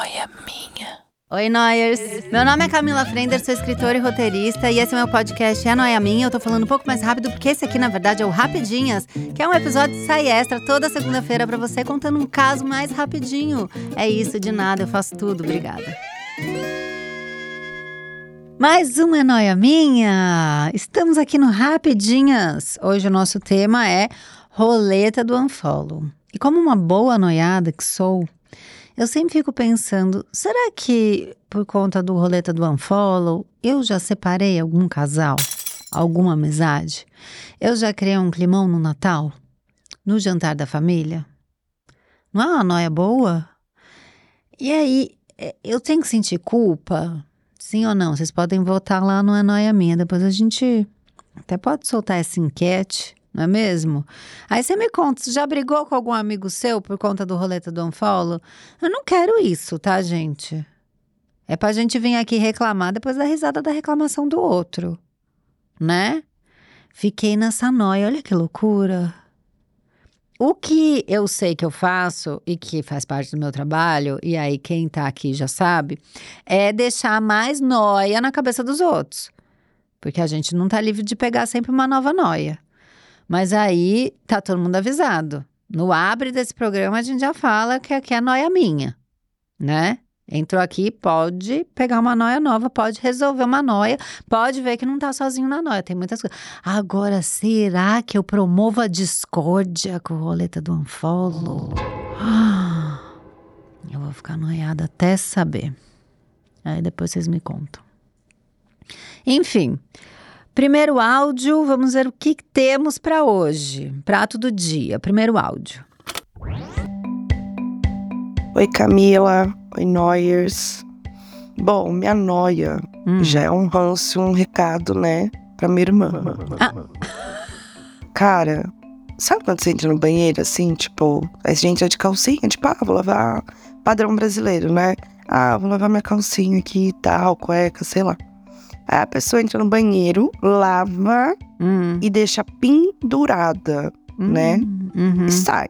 noia minha. Oi, Noyers! Meu nome é Camila Frender, sou escritora e roteirista, e esse é meu podcast É Noia Minha. Eu tô falando um pouco mais rápido, porque esse aqui, na verdade, é o Rapidinhas, que é um episódio de sai extra toda segunda-feira para você, contando um caso mais rapidinho. É isso, de nada, eu faço tudo, obrigada. Mais uma é Noia Minha! Estamos aqui no Rapidinhas. Hoje o nosso tema é roleta do unfollow. E como uma boa noiada que sou, eu sempre fico pensando, será que por conta do roleta do unfollow, eu já separei algum casal? Alguma amizade? Eu já criei um climão no Natal? No jantar da família? Não é uma noia boa? E aí, é, eu tenho que sentir culpa? Sim ou não? Vocês podem votar lá no É Noia Minha. Depois a gente até pode soltar essa enquete não é mesmo? Aí você me conta, você já brigou com algum amigo seu por conta do roleta do unfollow? Eu não quero isso, tá, gente? É pra gente vir aqui reclamar depois da risada da reclamação do outro, né? Fiquei nessa noia, olha que loucura. O que eu sei que eu faço e que faz parte do meu trabalho, e aí quem tá aqui já sabe, é deixar mais noia na cabeça dos outros. Porque a gente não tá livre de pegar sempre uma nova noia. Mas aí tá todo mundo avisado. No abre desse programa a gente já fala que aqui é noia minha, né? Entrou aqui, pode pegar uma noia nova, pode resolver uma noia, pode ver que não tá sozinho na noia, tem muitas coisas. Agora, será que eu promovo a discórdia com a roleta do unfollow? Eu vou ficar noiada até saber. Aí depois vocês me contam. Enfim, Primeiro áudio, vamos ver o que temos para hoje. Prato do dia, primeiro áudio. Oi, Camila. Oi, Noyers. Bom, minha noia hum. já é um ranço, um recado, né, pra minha irmã. Ah. Cara, sabe quando você entra no banheiro assim, tipo, a gente é de calcinha, tipo, ah, vou lavar padrão brasileiro, né? Ah, vou lavar minha calcinha aqui e tal, cueca, sei lá. Aí a pessoa entra no banheiro, lava uhum. e deixa pendurada, uhum. né? Uhum. E sai.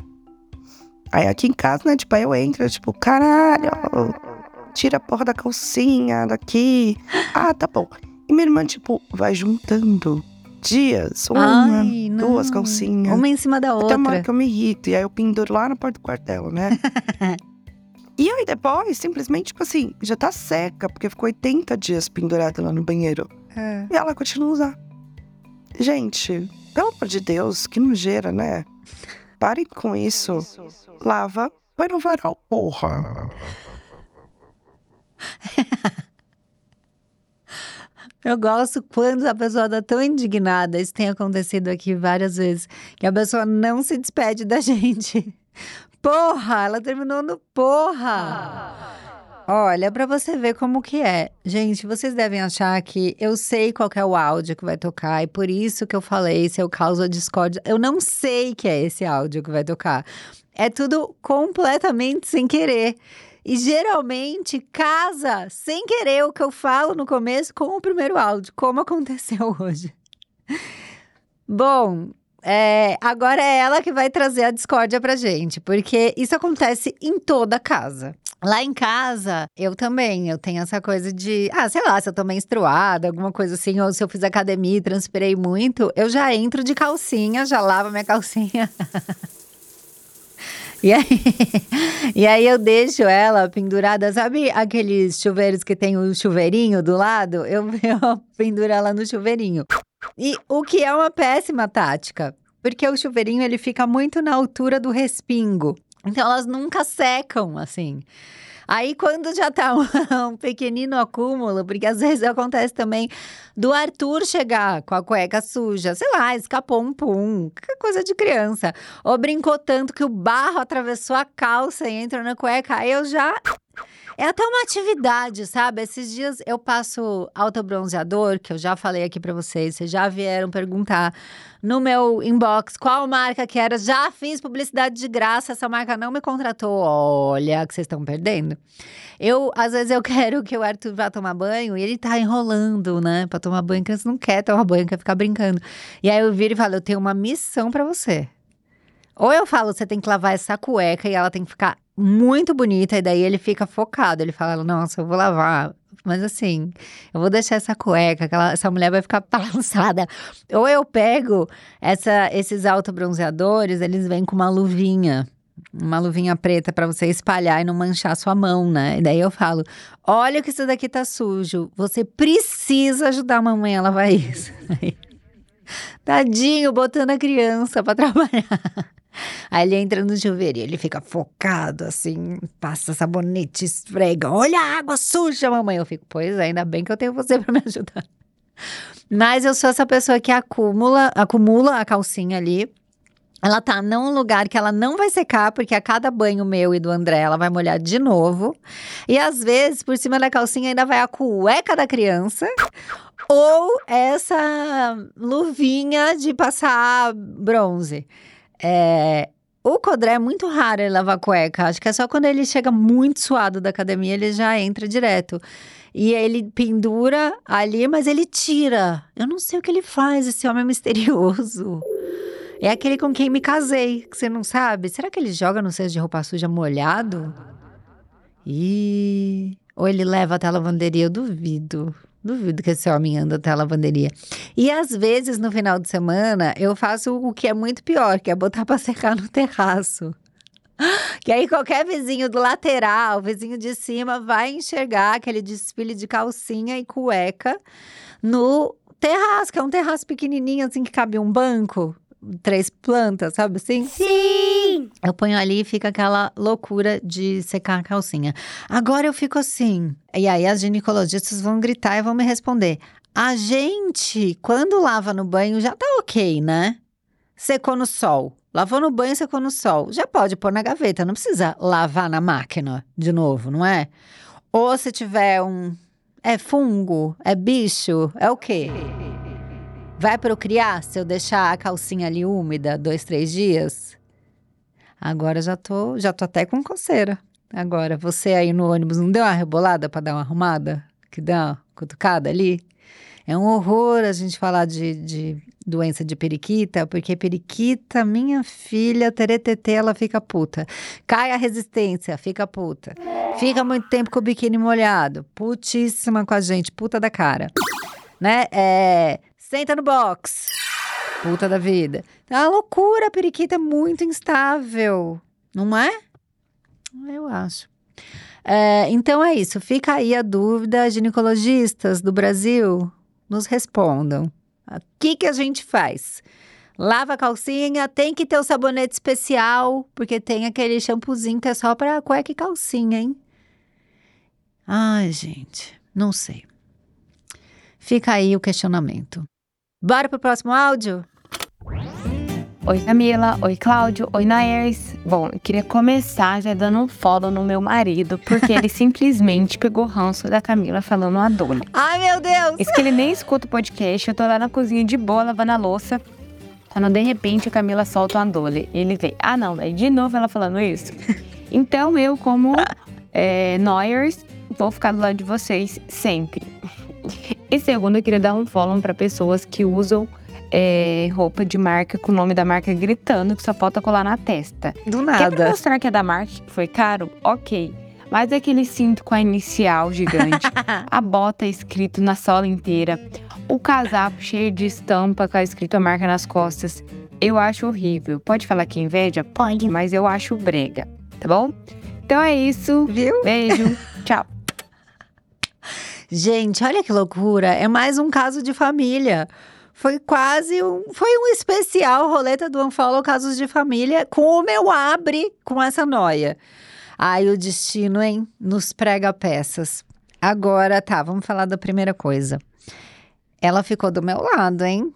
Aí aqui em casa, né, tipo, aí eu entro, tipo, caralho, tira a porra da calcinha daqui. Ah, tá bom. E minha irmã, tipo, vai juntando dias, uma, Ai, duas calcinhas. Uma em cima da outra. Até uma hora que eu me irrito. E aí eu penduro lá na porta do quartel, né? E aí depois, simplesmente, tipo assim, já tá seca, porque ficou 80 dias pendurada lá no banheiro. É. E ela continua a usar. Gente, pelo amor de Deus, que nojeira, né? Parem com isso. Lava, vai no varal, porra. Eu gosto quando a pessoa tá tão indignada, isso tem acontecido aqui várias vezes, que a pessoa não se despede da gente. Porra, ela terminou no porra. Olha, para você ver como que é. Gente, vocês devem achar que eu sei qual é o áudio que vai tocar e por isso que eu falei se eu causo a discórdia. Eu não sei que é esse áudio que vai tocar. É tudo completamente sem querer. E geralmente casa sem querer o que eu falo no começo com o primeiro áudio, como aconteceu hoje. Bom, é, agora é ela que vai trazer a discórdia pra gente, porque isso acontece em toda casa. Lá em casa, eu também, eu tenho essa coisa de, ah, sei lá, se eu tô menstruada, alguma coisa assim, ou se eu fiz academia e transpirei muito, eu já entro de calcinha, já lavo minha calcinha. E aí, e aí eu deixo ela pendurada, sabe aqueles chuveiros que tem o chuveirinho do lado? Eu, eu penduro ela no chuveirinho. E o que é uma péssima tática, porque o chuveirinho ele fica muito na altura do respingo. Então elas nunca secam assim. Aí, quando já tá um, um, pequenino acúmulo, porque às vezes acontece também do Arthur chegar com a cueca suja, sei lá, escapou um pum, coisa de criança. Ou brincou tanto que o barro atravessou a calça e entrou na cueca. Aí eu já é até uma atividade, sabe? Esses dias eu passo autobronzeador, que eu já falei aqui para vocês, vocês já vieram perguntar no meu inbox qual marca que era. Já fiz publicidade de graça, essa marca não me contratou. Olha, que vocês estão perdendo. Eu, às vezes, eu quero que o Arthur vá tomar banho e ele tá enrolando, né, pra tomar banho, que não quer tomar banho, quer ficar brincando. E aí eu viro e falo: eu tenho uma missão para você. Ou eu falo, você tem que lavar essa cueca e ela tem que ficar muito bonita, e daí ele fica focado. Ele fala, nossa, eu vou lavar. Mas assim, eu vou deixar essa cueca, aquela, essa mulher vai ficar balançada. Ou eu pego essa, esses autobronzeadores, eles vêm com uma luvinha uma luvinha preta para você espalhar e não manchar sua mão, né? E daí eu falo: olha que isso daqui tá sujo. Você precisa ajudar a mamãe a lavar isso. Tadinho, botando a criança para trabalhar. Aí ele entra no chuveiro e ele fica focado, assim, passa sabonete, esfrega. Olha a água suja, mamãe. Eu fico, pois é, ainda bem que eu tenho você para me ajudar. Mas eu sou essa pessoa que acumula, acumula a calcinha ali ela tá num lugar que ela não vai secar, porque a cada banho meu e do André ela vai molhar de novo. E às vezes, por cima da calcinha ainda vai a cueca da criança ou essa luvinha de passar bronze. É, o Codré é muito raro ele lavar cueca. Acho que é só quando ele chega muito suado da academia, ele já entra direto. E ele pendura ali, mas ele tira. Eu não sei o que ele faz, esse homem é misterioso. É aquele com quem me casei, que você não sabe. Será que ele joga no cesto de roupa suja molhado? Ou ele leva até a lavanderia? Eu duvido. Duvido que esse homem anda até a lavanderia. E às vezes, no final de semana, eu faço o que é muito pior, que é botar para secar no terraço. Que aí qualquer vizinho do lateral, vizinho de cima, vai enxergar aquele desfile de calcinha e cueca no terraço, que é um terraço pequenininho, assim, que cabe um banco três plantas, sabe assim? Sim! Eu ponho ali e fica aquela loucura de secar a calcinha. Agora eu fico assim. E aí as ginecologistas vão gritar e vão me responder. A gente, quando lava no banho, já tá ok, né? Secou no sol. Lavou no banho, secou no sol. Já pode pôr na gaveta, não precisa lavar na máquina de novo, não é? Ou se tiver um. É fungo? É bicho? É o quê? Vai procriar se eu deixar a calcinha ali úmida dois, três dias? Agora já tô, já tô até com coceira. Agora, você aí no ônibus não deu uma rebolada para dar uma arrumada? Que dá uma cutucada ali? É um horror a gente falar de, de doença de periquita, porque periquita, minha filha, teretetê, ela fica puta. Cai a resistência, fica puta. Fica muito tempo com o biquíni molhado, putíssima com a gente, puta da cara. Né? É, Senta no box. Puta da vida. É uma loucura, a periquita é muito instável. Não é? Eu acho. É, então é isso. Fica aí a dúvida. Ginecologistas do Brasil, nos respondam. O que, que a gente faz? Lava a calcinha, tem que ter o sabonete especial, porque tem aquele shampoozinho que é só para cueca e calcinha, hein? Ai, gente, não sei. Fica aí o questionamento. Bora pro próximo áudio? Oi Camila, oi Cláudio, oi Naers. Bom, eu queria começar já dando um follow no meu marido, porque ele simplesmente pegou ranço da Camila falando a Dona. Ai meu Deus! Isso que ele nem escuta o podcast, eu tô lá na cozinha de boa lavando a louça. Quando de repente a Camila solta uma Dole. Ele vem, ah não, daí de novo ela falando isso. Então eu, como é, Noyers, vou ficar do lado de vocês sempre. E segundo, eu queria dar um follow para pessoas que usam é, roupa de marca com o nome da marca gritando que só falta colar na testa. Do nada. Quer pra mostrar que é da marca que foi caro? Ok. Mas é aquele cinto com a inicial gigante, a bota escrito na sola inteira, o casaco cheio de estampa com a escrito a marca nas costas. Eu acho horrível. Pode falar que é inveja? Pode. Mas eu acho brega, tá bom? Então é isso. Viu? Beijo. Tchau. Gente, olha que loucura. É mais um caso de família. Foi quase um. Foi um especial roleta do Unfollow Casos de Família com o meu abre com essa noia. Ai, o destino, hein? Nos prega peças. Agora tá, vamos falar da primeira coisa. Ela ficou do meu lado, hein?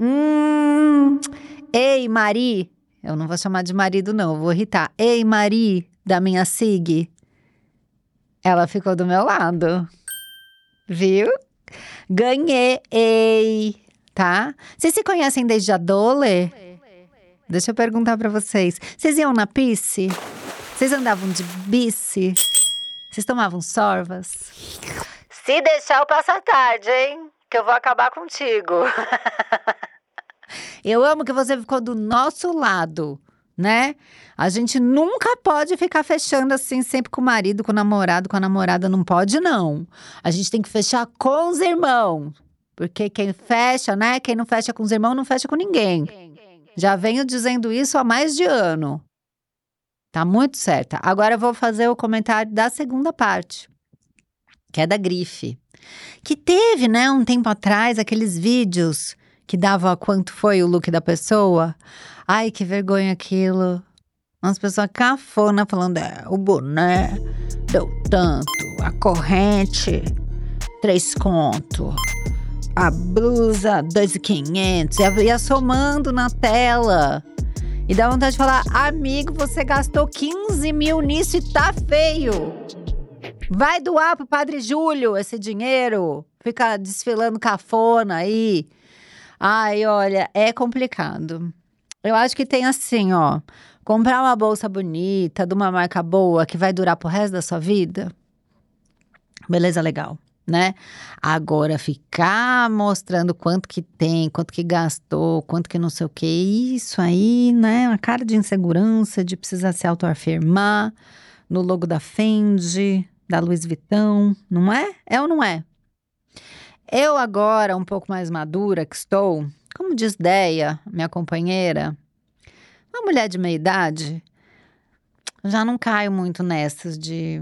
Hum. Ei, Mari. Eu não vou chamar de marido, não, eu vou irritar. Ei, Mari, da minha SIG. Ela ficou do meu lado. Viu? Ganhei, tá? Vocês se conhecem desde a Dole? Deixa eu perguntar para vocês. Vocês iam na pisse? Vocês andavam de bici? Vocês tomavam sorvas? Se deixar, eu passo a tarde, hein? Que eu vou acabar contigo. eu amo que você ficou do nosso lado. Né? A gente nunca pode ficar fechando assim, sempre com o marido, com o namorado, com a namorada. Não pode, não. A gente tem que fechar com os irmãos. Porque quem fecha, né? Quem não fecha com os irmãos, não fecha com ninguém. Já venho dizendo isso há mais de ano. Tá muito certa. Agora eu vou fazer o comentário da segunda parte, que é da grife. Que teve, né, um tempo atrás, aqueles vídeos que dava quanto foi o look da pessoa. Ai, que vergonha aquilo. Umas pessoas cafona falando, é, o boné deu tanto, a corrente, três conto, a blusa, dois e quinhentos, ia somando na tela. E dá vontade de falar, amigo, você gastou 15 mil nisso e tá feio. Vai doar pro Padre Júlio esse dinheiro. Fica desfilando cafona aí. Ai, olha, é complicado. Eu acho que tem assim, ó. Comprar uma bolsa bonita, de uma marca boa, que vai durar pro resto da sua vida. Beleza, legal, né? Agora, ficar mostrando quanto que tem, quanto que gastou, quanto que não sei o que, isso aí, né? Uma cara de insegurança, de precisar se autoafirmar no logo da Fendi, da Louis Vuitton, não é? É ou não é? Eu agora, um pouco mais madura que estou, como diz Deia, minha companheira, uma mulher de meia idade, já não caio muito nessas de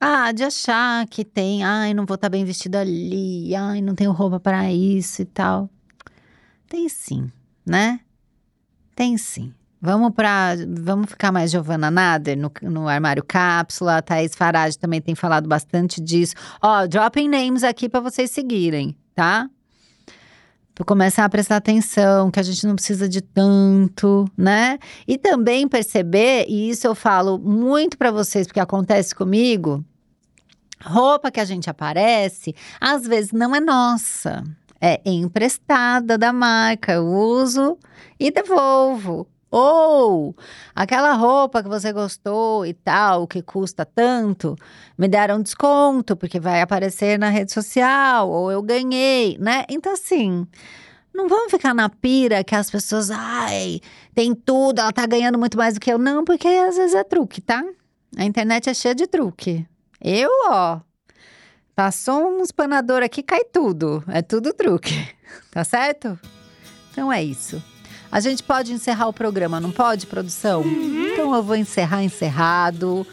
ah, de achar que tem, ai, não vou estar tá bem vestida ali, ai, não tenho roupa para isso e tal. Tem sim, né? Tem sim. Vamos para, vamos ficar mais Giovanna Nader no, no armário cápsula. A Thaís Farage também tem falado bastante disso. Ó, dropping names aqui para vocês seguirem, tá? Começar a prestar atenção, que a gente não precisa de tanto, né? E também perceber, e isso eu falo muito para vocês, porque acontece comigo, roupa que a gente aparece, às vezes não é nossa. É emprestada da marca, eu uso e devolvo. Ou aquela roupa que você gostou e tal, que custa tanto, me deram desconto, porque vai aparecer na rede social, ou eu ganhei, né? Então, assim, não vamos ficar na pira que as pessoas, ai, tem tudo, ela tá ganhando muito mais do que eu. Não, porque às vezes é truque, tá? A internet é cheia de truque. Eu, ó, passou um espanador aqui, cai tudo. É tudo truque, tá certo? Então é isso. A gente pode encerrar o programa, não pode, produção? Uhum. Então eu vou encerrar encerrado.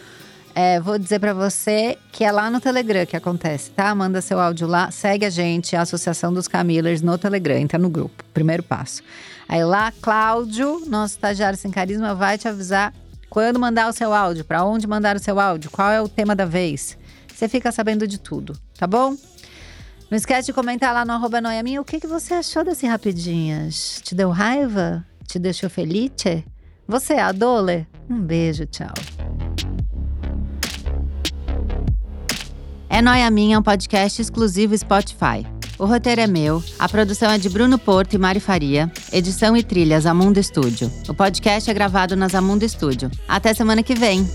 É, vou dizer para você que é lá no Telegram que acontece, tá? Manda seu áudio lá, segue a gente, a Associação dos Camillers no Telegram, entra no grupo, primeiro passo. Aí lá, Cláudio, nosso estagiário sem carisma, vai te avisar quando mandar o seu áudio, para onde mandar o seu áudio, qual é o tema da vez. Você fica sabendo de tudo, tá bom? Não esquece de comentar lá no arroba Noiaminha o que, que você achou desse Rapidinhas. Te deu raiva? Te deixou feliz? Você é a Dole? Um beijo, tchau. É Noia Minha é um podcast exclusivo Spotify. O roteiro é meu, a produção é de Bruno Porto e Mari Faria, edição e trilhas Amundo Estúdio. O podcast é gravado na Amundo Estúdio. Até semana que vem!